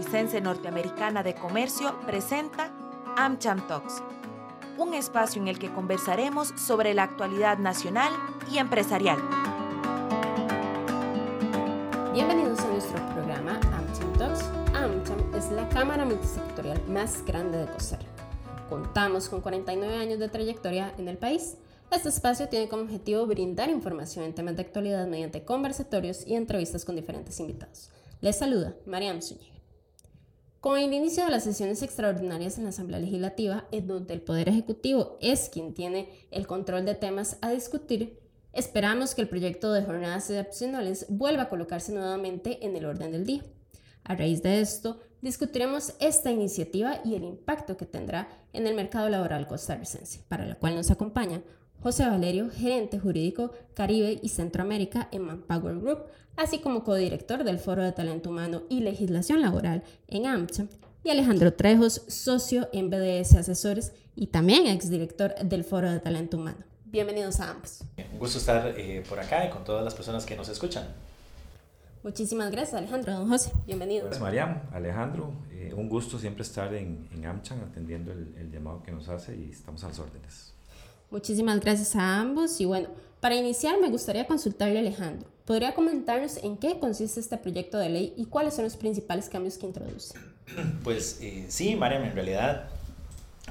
Costarricense Norteamericana de Comercio presenta AmCham Talks, un espacio en el que conversaremos sobre la actualidad nacional y empresarial. Bienvenidos a nuestro programa AmCham Talks. AmCham es la cámara multisectorial más grande de Costa Rica. Contamos con 49 años de trayectoria en el país este espacio tiene como objetivo brindar información en temas de actualidad mediante conversatorios y entrevistas con diferentes invitados. Les saluda Mariam Zúñiga. Con el inicio de las sesiones extraordinarias en la Asamblea Legislativa, en donde el Poder Ejecutivo es quien tiene el control de temas a discutir, esperamos que el proyecto de jornadas excepcionales vuelva a colocarse nuevamente en el orden del día. A raíz de esto, discutiremos esta iniciativa y el impacto que tendrá en el mercado laboral costarricense, para la cual nos acompaña José Valerio, gerente jurídico Caribe y Centroamérica en Manpower Group, así como codirector del Foro de Talento Humano y Legislación Laboral en AMCHA, y Alejandro Trejos, socio en BDS Asesores y también exdirector del Foro de Talento Humano. Bienvenidos a ambos. Un gusto estar eh, por acá y con todas las personas que nos escuchan. Muchísimas gracias, Alejandro. Don José, bienvenido. Gracias, Mariam. Alejandro, eh, un gusto siempre estar en, en AmCham atendiendo el, el llamado que nos hace y estamos a las órdenes. Muchísimas gracias a ambos y bueno, para iniciar me gustaría consultarle a Alejandro. ¿Podría comentarnos en qué consiste este proyecto de ley y cuáles son los principales cambios que introduce? Pues eh, sí, Mariam, en realidad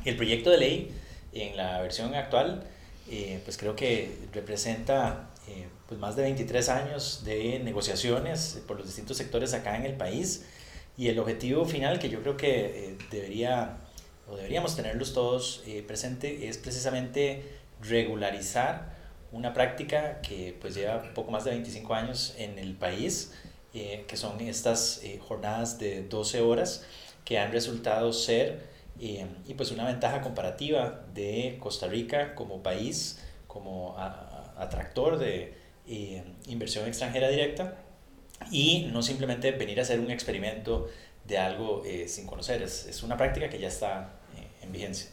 el proyecto de ley en la versión actual eh, pues creo que representa eh, pues más de 23 años de negociaciones por los distintos sectores acá en el país y el objetivo final que yo creo que debería o deberíamos tenerlos todos eh, presente, es precisamente regularizar una práctica que pues lleva poco más de 25 años en el país, eh, que son estas eh, jornadas de 12 horas que han resultado ser y pues una ventaja comparativa de Costa Rica como país, como atractor de inversión extranjera directa y no simplemente venir a hacer un experimento de algo sin conocer, es, es una práctica que ya está vigencia.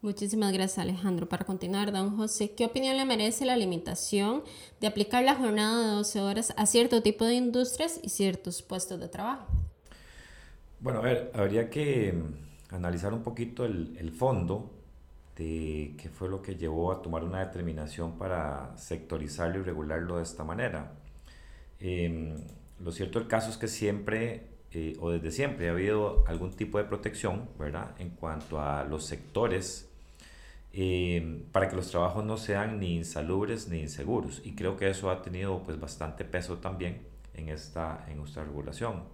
Muchísimas gracias Alejandro. Para continuar, don José, ¿qué opinión le merece la limitación de aplicar la jornada de 12 horas a cierto tipo de industrias y ciertos puestos de trabajo? Bueno, a ver, habría que mm, analizar un poquito el, el fondo de qué fue lo que llevó a tomar una determinación para sectorizarlo y regularlo de esta manera. Eh, lo cierto del caso es que siempre eh, o desde siempre ha habido algún tipo de protección, ¿verdad? En cuanto a los sectores, eh, para que los trabajos no sean ni insalubres ni inseguros. Y creo que eso ha tenido pues bastante peso también en esta, en nuestra regulación.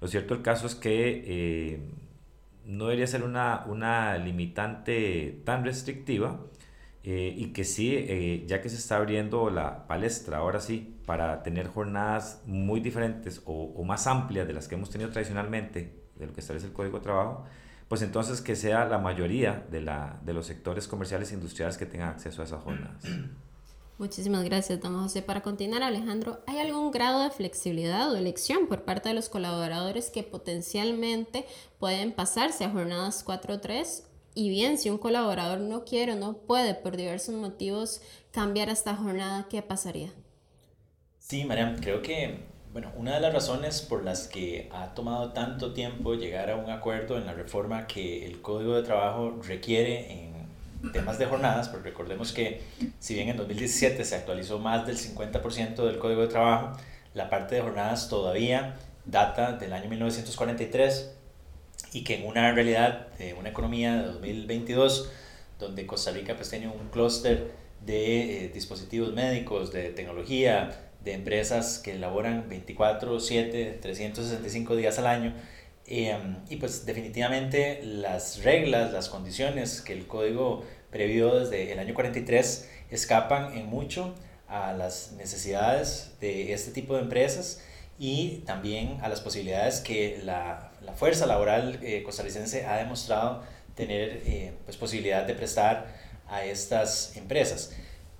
Lo cierto el caso es que eh, no debería ser una, una limitante tan restrictiva, eh, y que sí, eh, ya que se está abriendo la palestra, ahora sí, para tener jornadas muy diferentes o, o, más amplias de las que hemos tenido tradicionalmente, de lo que establece el Código de Trabajo, pues entonces que sea la mayoría de, la, de los sectores comerciales e industriales que tengan acceso a esas jornadas. Muchísimas gracias, don José. Para continuar, Alejandro, ¿hay algún grado de flexibilidad o elección por parte de los colaboradores que potencialmente pueden pasarse a jornadas 4-3 y bien, si un colaborador no quiere o no puede por diversos motivos cambiar esta jornada, ¿qué pasaría? Sí, Mariam, creo que bueno, una de las razones por las que ha tomado tanto tiempo llegar a un acuerdo en la reforma que el Código de Trabajo requiere en temas de jornadas, porque recordemos que si bien en 2017 se actualizó más del 50% del Código de Trabajo, la parte de jornadas todavía data del año 1943 y que en una realidad de una economía de 2022, donde Costa Rica pues tiene un clúster de eh, dispositivos médicos, de tecnología, de empresas que elaboran 24, 7, 365 días al año, em, y pues definitivamente las reglas, las condiciones que el código previó desde el año 43 escapan en mucho a las necesidades de este tipo de empresas y también a las posibilidades que la, la fuerza laboral eh, costarricense ha demostrado tener eh, pues posibilidad de prestar a estas empresas.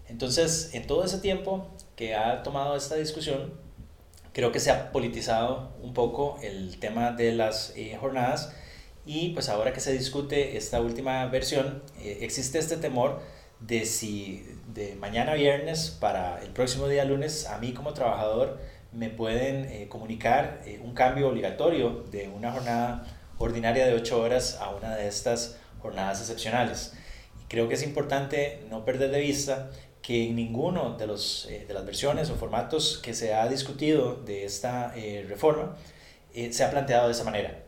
Entonces, en todo ese tiempo que ha tomado esta discusión, creo que se ha politizado un poco el tema de las eh, jornadas y pues ahora que se discute esta última versión, existe este temor de si de mañana viernes para el próximo día lunes a mí como trabajador me pueden eh, comunicar eh, un cambio obligatorio de una jornada ordinaria de 8 horas a una de estas jornadas excepcionales. creo que es importante no perder de vista que en ninguno de, los, eh, de las versiones o formatos que se ha discutido de esta reforma se ha planteado de esa manera.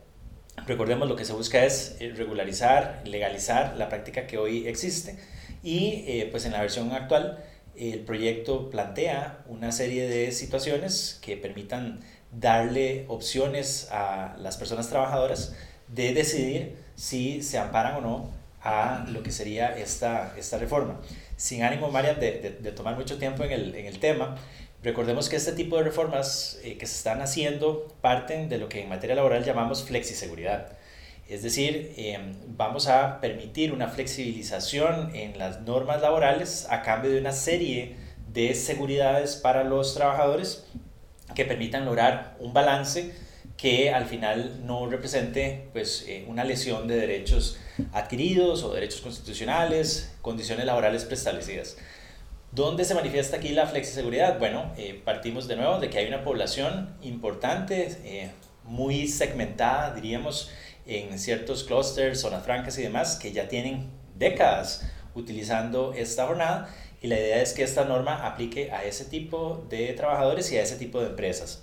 Recordemos lo que se busca es regularizar, legalizar la práctica que hoy existe y pues en la versión actual el proyecto plantea una serie de situaciones que permitan darle opciones a las personas trabajadoras de decidir si se amparan o no a lo que sería esta, esta reforma. Sin ánimo, Marian, de, de, tomar mucho tiempo en el, en el, tema, recordemos que este tipo de reformas eh, que se están haciendo parten de lo que en materia laboral llamamos flexiseguridad. Es decir, em, vamos a permitir una flexibilización en las normas laborales a cambio de una serie de seguridades para los trabajadores que permitan lograr un balance que al final no represente pues, eh, una lesión de derechos adquiridos o derechos constitucionales, condiciones laborales preestablecidas. ¿Dónde se manifiesta aquí la flexiseguridad? Bueno, eh, partimos de nuevo de que hay una población importante, eh, muy segmentada, diríamos, en ciertos clústeres, zonas francas y demás, que ya tienen décadas utilizando esta jornada y la idea es que esta norma aplique a ese tipo de trabajadores y a ese tipo de empresas.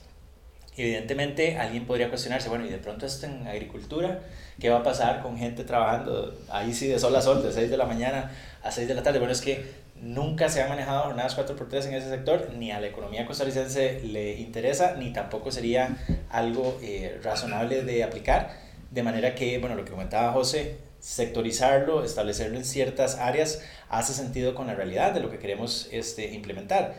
Evidentemente alguien podría cuestionarse, bueno, y de pronto esto en agricultura, ¿qué va a pasar con gente trabajando ahí sí de sol a sol, de 6 de la mañana a 6 de la tarde? Bueno, es que nunca se han manejado jornadas 4x3 en ese sector, ni a la economía costarricense le interesa, ni tampoco sería algo eh, razonable de aplicar de manera que, bueno, lo que comentaba José, sectorizarlo, establecerlo en ciertas áreas, hace sentido con la realidad de lo que queremos este, implementar.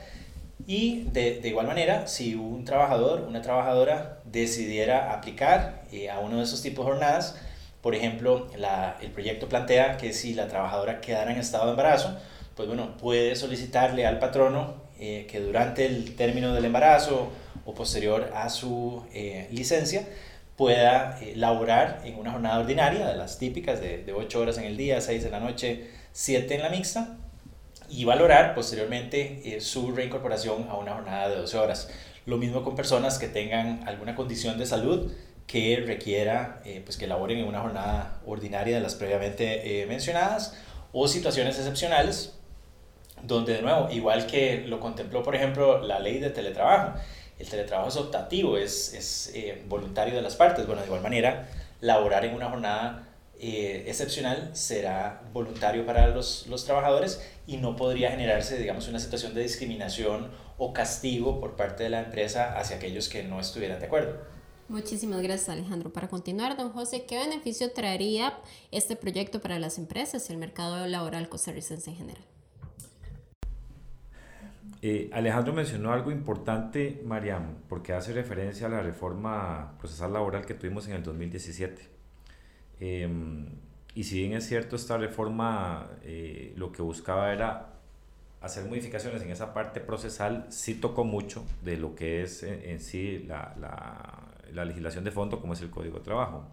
Y de, de igual manera, si un trabajador, una trabajadora decidiera aplicar eh, a uno de esos tipos de jornadas, por ejemplo, la, el proyecto plantea que si la trabajadora quedara en estado de embarazo, pues bueno, puede solicitarle al patrono eh, que durante el término del embarazo o posterior a su eh, licencia, pueda eh, laborar en una jornada ordinaria, de las típicas de, de 8 horas en el día, 6 en la noche, 7 en la mixta, y valorar posteriormente eh, su reincorporación a una jornada de 12 horas. Lo mismo con personas que tengan alguna condición de salud que requiera eh, pues que laboren en una jornada ordinaria de las previamente mencionadas o situaciones excepcionales donde de nuevo, igual que lo contempló por ejemplo la ley de teletrabajo, el teletrabajo es optativo, es, es eh, voluntario de las partes. Bueno, de igual manera, laborar en una jornada eh, excepcional será voluntario para los, los, trabajadores y no podría generarse, digamos, una situación de discriminación o castigo por parte de la empresa hacia aquellos que no estuvieran de acuerdo. Muchísimas gracias Alejandro. Para continuar, don José, ¿qué beneficio traería este proyecto para las empresas y el mercado laboral costarricense en general? Eh, Alejandro mencionó algo importante, Mariam, porque hace referencia a la reforma procesal laboral que tuvimos en el 2017. Em, y si bien es cierto, esta reforma eh, lo que buscaba era hacer modificaciones en esa parte procesal, sí tocó mucho de lo que es en, sí la, la, la, legislación de fondo, como es el Código de Trabajo.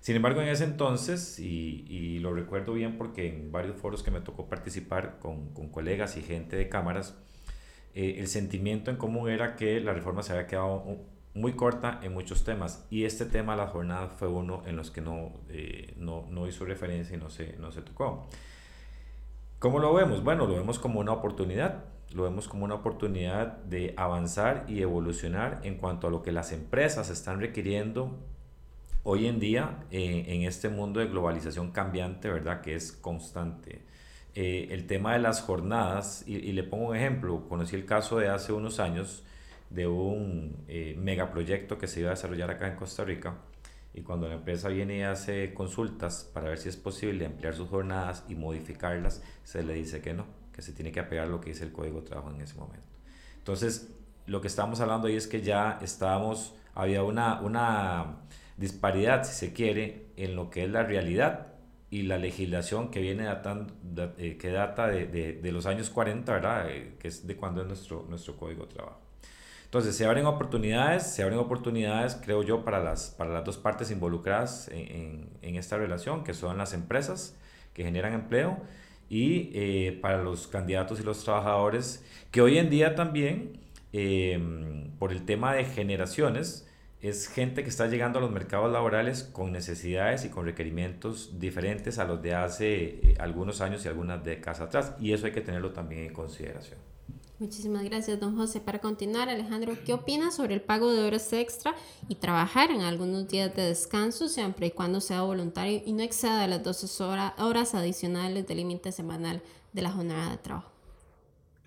Sin embargo, en ese entonces, y, y, lo recuerdo bien porque en varios foros que me tocó participar con, con colegas y gente de cámaras, eh, el sentimiento en común era que la reforma se había quedado muy corta en muchos temas y este tema de la jornada fue uno en los que no, eh, no, no, hizo referencia y no se, no se tocó. ¿Cómo lo vemos? Bueno, lo vemos como una oportunidad, lo vemos como una oportunidad de avanzar y evolucionar en cuanto a lo que las empresas están requiriendo hoy en día eh, en este mundo de globalización cambiante, ¿verdad? Que es constante. Eh, el tema de las jornadas, y, le pongo un ejemplo, conocí el caso de hace unos años de un eh, megaproyecto que se iba a desarrollar acá en Costa Rica, y cuando la empresa viene y hace consultas para ver si es posible ampliar sus jornadas y modificarlas, se le dice que no, que se tiene que apegar a lo que dice el Código de Trabajo en ese momento. Entonces, lo que estamos hablando ahí es que ya estábamos, había una, una disparidad, si se quiere, en lo que es la realidad y la legislación que viene datando, eh, que data de, de, los años 40, ¿verdad? Eh, que es de cuando es nuestro, nuestro código de trabajo. Entonces, se abren oportunidades, se abren oportunidades, creo yo, para las, para las dos partes involucradas en, en, esta relación, que son las empresas que generan empleo y eh, para los candidatos y los trabajadores, que hoy en día también em, por el tema de generaciones, es gente que está llegando a los mercados laborales con necesidades y con requerimientos diferentes a los de hace eh, algunos años y algunas décadas atrás. Y eso hay que tenerlo también en consideración. Muchísimas gracias, don José. Para continuar, Alejandro, ¿qué opina sobre el pago de horas extra y trabajar en algunos días de descanso, siempre y cuando sea voluntario y no exceda las 12 horas, horas adicionales del límite semanal de la jornada de trabajo?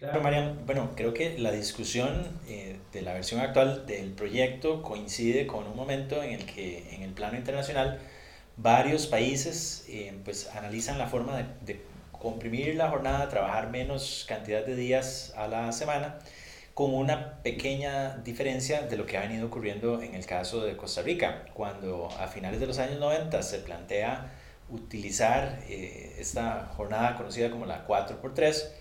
Claro, Mariam. Bueno, creo que la discusión eh, de la versión actual del proyecto coincide con un momento en el que en el plano internacional varios países eh, pues analizan la forma de, de, comprimir la jornada, trabajar menos cantidad de días a la semana, con una pequeña diferencia de lo que ha venido ocurriendo en el caso de Costa Rica, cuando a finales de los años 90 se plantea utilizar eh, esta jornada conocida como la 4x3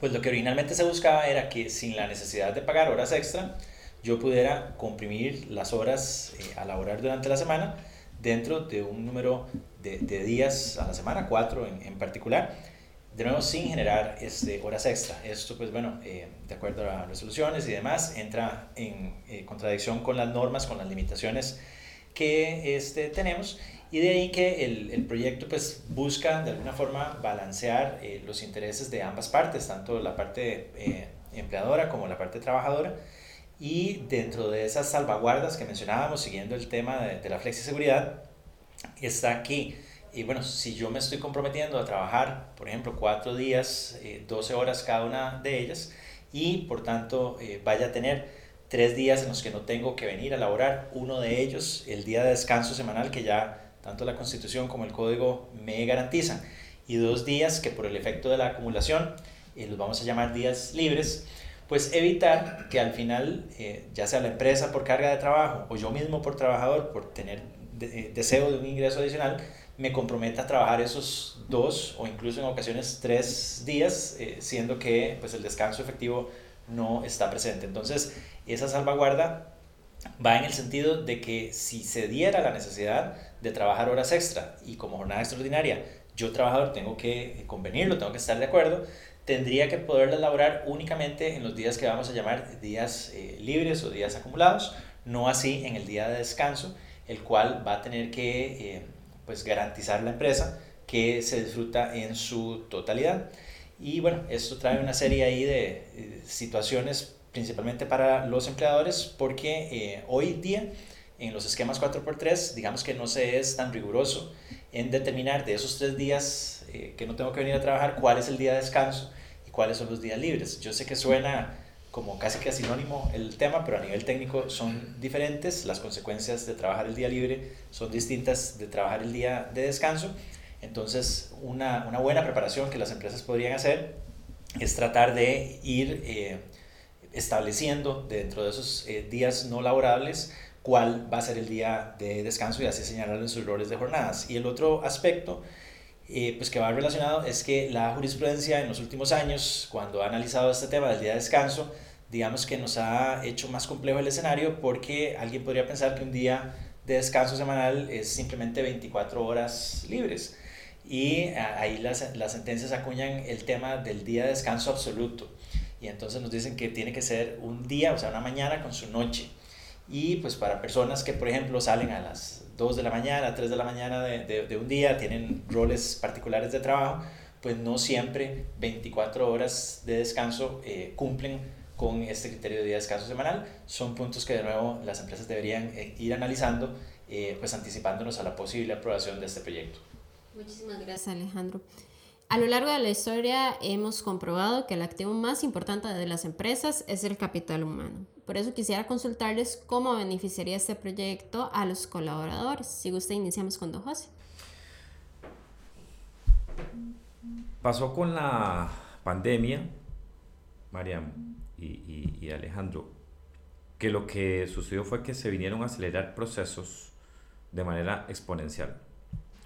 pues lo que originalmente se buscaba era que sin la necesidad de pagar horas extra, yo pudiera comprimir las horas eh, a laborar durante la semana dentro de un número de, de días a la semana, cuatro en, en, particular, de nuevo sin generar este, horas extra. Esto, pues bueno, eh, de acuerdo a resoluciones y demás, entra en eh, contradicción con las normas, con las limitaciones que este, tenemos y de ahí que el, el proyecto pues busca de alguna forma balancear eh, los intereses de ambas partes, tanto la parte eh, empleadora como la parte trabajadora. Y dentro de esas salvaguardas que mencionábamos, siguiendo el tema de, de la flexiseguridad, está aquí. Y bueno, si yo me estoy comprometiendo a trabajar, por ejemplo, cuatro días, eh, 12 horas cada una de ellas, y por tanto eh, vaya a tener tres días en los que no tengo que venir a laborar, uno de ellos, el día de descanso semanal que ya tanto la Constitución como el Código me garantizan, y dos días que por el efecto de la acumulación, eh, los vamos a llamar días libres, pues evitar que al final, eh, ya sea la empresa por carga de trabajo o yo mismo por trabajador, por tener eh, deseo de un ingreso adicional, me comprometa a trabajar esos dos o incluso en ocasiones tres días, eh, siendo que pues, el descanso efectivo no está presente. Entonces, esa salvaguarda va en el sentido de que si se diera la necesidad de trabajar horas extra y como jornada extraordinaria, yo trabajador tengo que convenirlo, tengo que estar de acuerdo, tendría que poder elaborar únicamente en los días que vamos a llamar días eh, libres o días acumulados, no así en el día de descanso, el cual va a tener que eh, pues garantizar la empresa que se disfruta en su totalidad. Y bueno, esto trae una serie ahí de eh, situaciones principalmente para los empleadores, porque hoy día en los esquemas 4x3, digamos que no se es tan riguroso en determinar de esos tres días eh, que no tengo que venir a trabajar, cuál es el día de descanso y cuáles son los días libres. Yo sé que suena como casi que sinónimo el tema, pero a nivel técnico son diferentes. Las consecuencias de trabajar el día libre son distintas de trabajar el día de descanso. Entonces, una, una buena preparación que las empresas podrían hacer es tratar de ir eh, estableciendo dentro de esos eh, días no laborables cuál va a ser el día de descanso y así señalar en sus roles de jornadas. Y el otro aspecto eh, pues que va relacionado es que la jurisprudencia en los últimos años, cuando ha analizado este tema del día de descanso, digamos que nos ha hecho más complejo el escenario porque alguien podría pensar que un día de descanso semanal es simplemente 24 horas libres. Y ahí las, las sentencias acuñan el tema del día de descanso absoluto y entonces nos dicen que tiene que ser un día, o sea, una mañana con su noche. Y pues para personas que, por ejemplo, salen a las 2 de la mañana, 3 de la mañana de, de, de un día, tienen roles particulares de trabajo, pues no siempre 24 horas de descanso eh, cumplen con este criterio de día de descanso semanal. Son puntos que de nuevo las empresas deberían eh, ir analizando, eh, pues anticipándonos a la posible aprobación de este proyecto. Muchísimas gracias Alejandro. A lo largo de la historia hemos comprobado que el activo más importante de las empresas es el capital humano. Por eso quisiera consultarles cómo beneficiaría este proyecto a los colaboradores. Si gusta, iniciamos con Don José. Pasó con la pandemia, Mariam y, y, y Alejandro, que lo que sucedió fue que se vinieron a acelerar procesos de manera exponencial.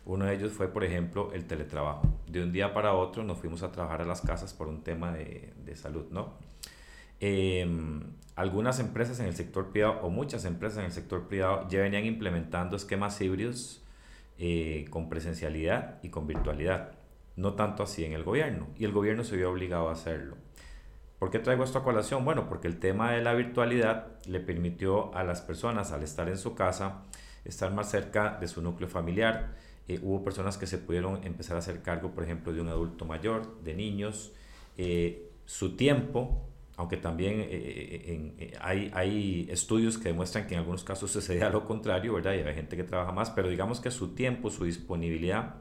Uno de ellos fue, por ejemplo, el teletrabajo. De un día para otro nos fuimos a trabajar a las casas por un tema de, de salud, ¿no? Eh, algunas empresas en el sector privado o muchas empresas en el sector privado ya venían implementando esquemas híbridos eh, con presencialidad y con virtualidad. No tanto así en el gobierno. Y el gobierno se vio obligado a hacerlo. ¿Por qué traigo esto a colación? Bueno, porque el tema de la virtualidad le permitió a las personas, al estar en su casa, estar más cerca de su núcleo familiar. Eh, hubo personas que se pudieron empezar a hacer cargo, por ejemplo, de un adulto mayor, de niños. Eh, su tiempo, aunque también eh, hay, hay, estudios que demuestran que en algunos casos sucedía lo contrario, ¿verdad? Y hay gente que trabaja más, pero digamos que su tiempo, su disponibilidad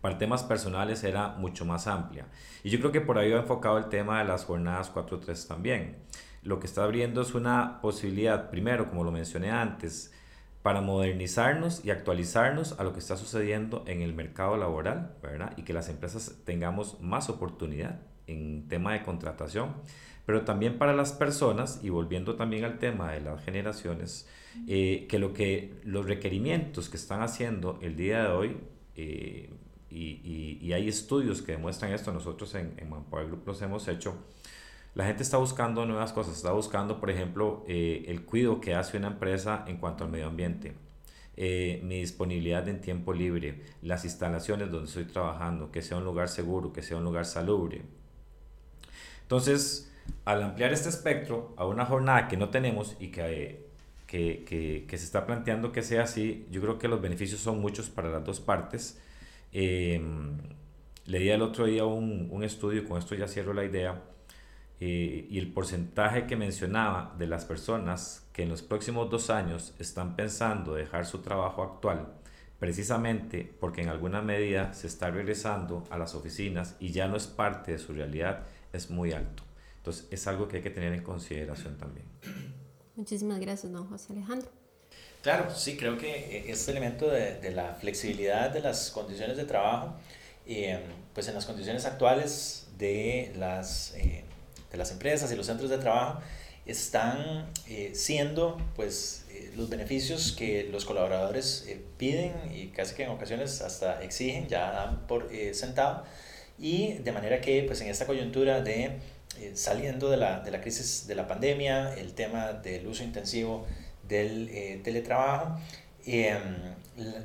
para temas personales era mucho más amplia. Y yo creo que por ahí ha enfocado el tema de las jornadas 4-3 también. Lo que está abriendo es una posibilidad, primero, como lo mencioné antes, para modernizarnos y actualizarnos a lo que está sucediendo en el mercado laboral, ¿verdad? Y que las empresas tengamos más oportunidad en tema de contratación, pero también para las personas, y volviendo también al tema de las generaciones, eh, que lo que los requerimientos que están haciendo el día de hoy eh, y, y, hay estudios que demuestran esto, nosotros en, en Manpower Group los hemos hecho, la gente está buscando nuevas cosas, está buscando, por ejemplo, eh, el cuidado que hace una empresa en cuanto al medio ambiente, eh, mi disponibilidad en tiempo libre, las instalaciones donde estoy trabajando, que sea un lugar seguro, que sea un lugar salubre. Entonces, al ampliar este espectro a una jornada que no tenemos y que, que, que, que se está planteando que sea así, yo creo que los beneficios son muchos para las dos partes. Eh, leía el otro día un, un, estudio, con esto ya cierro la idea, eh, y el porcentaje que mencionaba de las personas que en los próximos dos años están pensando dejar su trabajo actual, precisamente porque en alguna medida se está regresando a las oficinas y ya no es parte de su realidad, es muy alto. Entonces es algo que hay que tener en consideración también. Muchísimas gracias, don José Alejandro. Claro, sí, creo que este elemento de, de la flexibilidad de las condiciones de trabajo, eh, pues en las condiciones actuales de las, eh, de las empresas y los centros de trabajo, están eh, siendo pues los beneficios que los colaboradores piden y casi que en ocasiones hasta exigen, ya dan por sentado, y de manera que pues en esta coyuntura de saliendo de la, de la crisis de la pandemia, el tema del uso intensivo del eh, teletrabajo, em,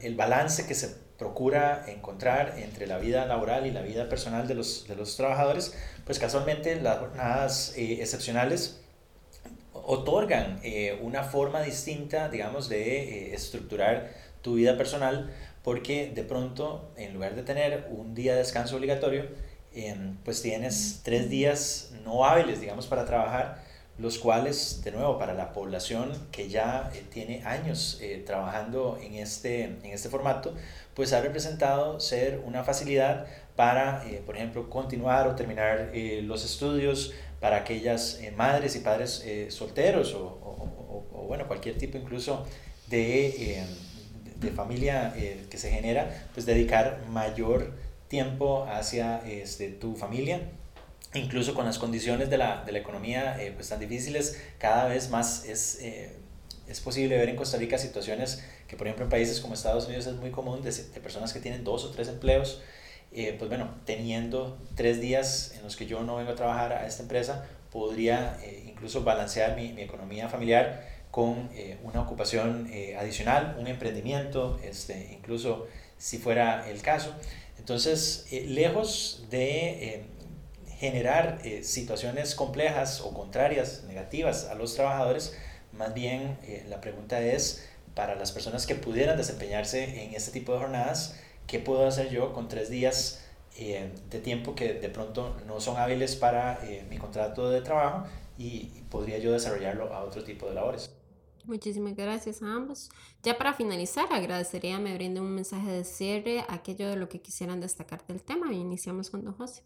el balance que se procura encontrar entre la vida laboral y la vida personal de los, de los trabajadores, pues casualmente las jornadas eh, excepcionales otorgan eh, una forma distinta, digamos, de estructurar tu vida personal, porque de pronto, en lugar de tener un día de descanso obligatorio, em, pues tienes tres días no hábiles, digamos, para trabajar, los cuales, de nuevo, para la población que ya eh, tiene años eh, trabajando en este, en este formato, pues ha representado ser una facilidad para, eh, por ejemplo, continuar o terminar los estudios para aquellas madres y padres solteros o, o, o, bueno, cualquier tipo incluso de, de familia que se genera, pues dedicar mayor tiempo hacia este, tu familia. Incluso con las condiciones de la, de la economía eh, pues tan difíciles, cada vez más es, eh, es posible ver en Costa Rica situaciones que, por ejemplo, en países como Estados Unidos es muy común de, de personas que tienen dos o tres empleos, eh, pues bueno, teniendo tres días en los que yo no vengo a trabajar a esta empresa, podría incluso balancear mi, mi, economía familiar con una ocupación adicional, un emprendimiento, este, incluso si fuera el caso. Entonces, lejos de generar eh, situaciones complejas o contrarias, negativas a los trabajadores, más bien eh, la pregunta es para las personas que pudieran desempeñarse en este tipo de jornadas, ¿qué puedo hacer yo con tres días eh, de tiempo que de pronto no son hábiles para mi contrato de trabajo y podría yo desarrollarlo a otro tipo de labores? Muchísimas gracias a ambos. Ya para finalizar, agradecería me brinden un mensaje de cierre, aquello de lo que quisieran destacar del tema. Iniciamos con don José.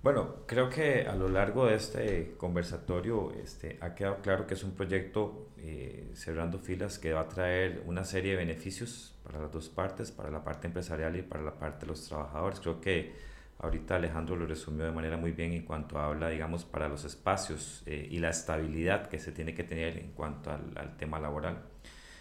Bueno, creo que a lo largo de este conversatorio este, ha quedado claro que es un proyecto eh, cerrando filas que va a traer una serie de beneficios para las dos partes, para la parte empresarial y para la parte de los trabajadores. Creo que ahorita Alejandro lo resumió de manera muy bien en cuanto habla, digamos, para los espacios eh, y la estabilidad que se tiene que tener en cuanto al, al tema laboral.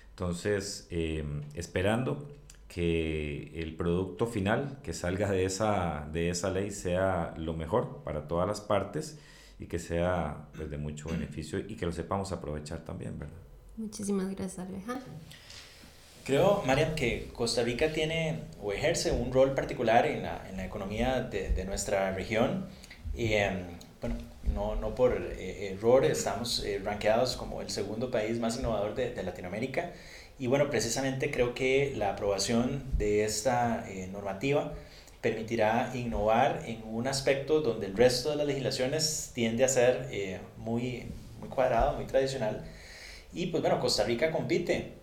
Entonces, eh, esperando que el producto final que salga de esa, de esa ley sea lo mejor para todas las partes y que sea pues, de mucho beneficio y que lo sepamos aprovechar también, ¿verdad? Muchísimas gracias, Alejandro. Creo, Mariam, que Costa Rica tiene o ejerce un rol particular en la, en la economía de, de, nuestra región, y, em, bueno, no, no por error, estamos rankeados como el segundo país más innovador de, de, Latinoamérica. Y bueno, precisamente creo que la aprobación de esta normativa permitirá innovar en un aspecto donde el resto de las legislaciones tiende a ser muy, muy cuadrado, muy tradicional. Y pues bueno, Costa Rica compite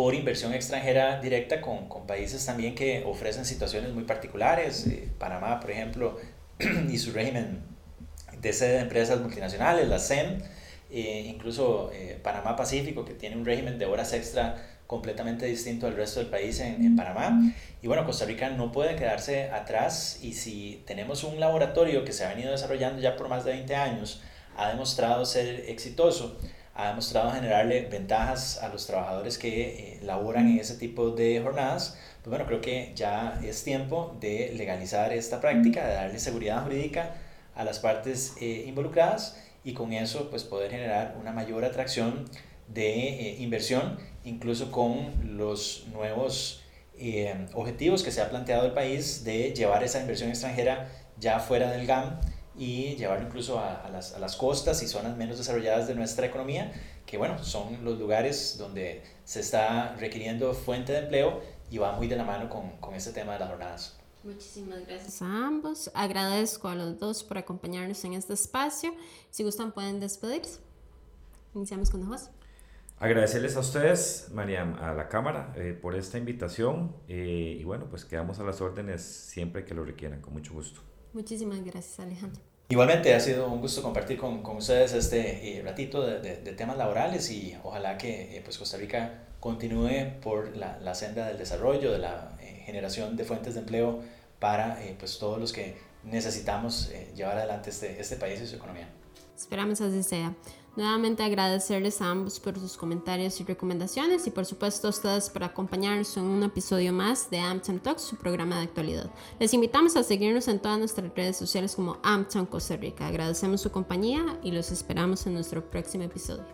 por inversión extranjera directa con, con países también que ofrecen situaciones muy particulares. Eh, Panamá, por ejemplo, y su régimen de sede de empresas multinacionales, la CEN, eh, incluso eh, Panamá Pacífico, que tiene un régimen de horas extra completamente distinto al resto del país en, en, Panamá. Y bueno, Costa Rica no puede quedarse atrás y si tenemos un laboratorio que se ha venido desarrollando ya por más de 20 años, ha demostrado ser exitoso, ha demostrado generarle ventajas a los trabajadores que eh, laboran en ese tipo de jornadas, pues bueno, creo que ya es tiempo de legalizar esta práctica, de darle seguridad jurídica a las partes eh, involucradas y con eso pues poder generar una mayor atracción de eh, inversión, incluso con los nuevos objetivos que se ha planteado el país de llevar esa inversión extranjera ya fuera del GAM y llevarlo incluso a, las, a, las, costas y zonas menos desarrolladas de nuestra economía, que bueno, son los lugares donde se está requiriendo fuente de empleo y va muy de la mano con, con este tema de las jornadas. Muchísimas gracias a ambos. Agradezco a los dos por acompañarnos en este espacio. Si gustan, pueden despedirse. Iniciamos con José. Agradecerles a ustedes, Mariam, a la Cámara, eh, por esta invitación eh, y bueno, pues quedamos a las órdenes siempre que lo requieran, con mucho gusto. Muchísimas gracias, Alejandro. Igualmente, ha sido un gusto compartir con, con ustedes este eh, ratito de, de, temas laborales y ojalá que eh, pues Costa Rica continúe por la, la, senda del desarrollo, de la eh, generación de fuentes de empleo para pues todos los que necesitamos llevar adelante este, este país y su economía. Esperamos así sea. Nuevamente agradecerles a ambos por sus comentarios y recomendaciones y por supuesto a ustedes por acompañarnos en un episodio más de AmCham Talks, su programa de actualidad. Les invitamos a seguirnos en todas nuestras redes sociales como AmCham Costa Rica. Agradecemos su compañía y los esperamos en nuestro próximo episodio.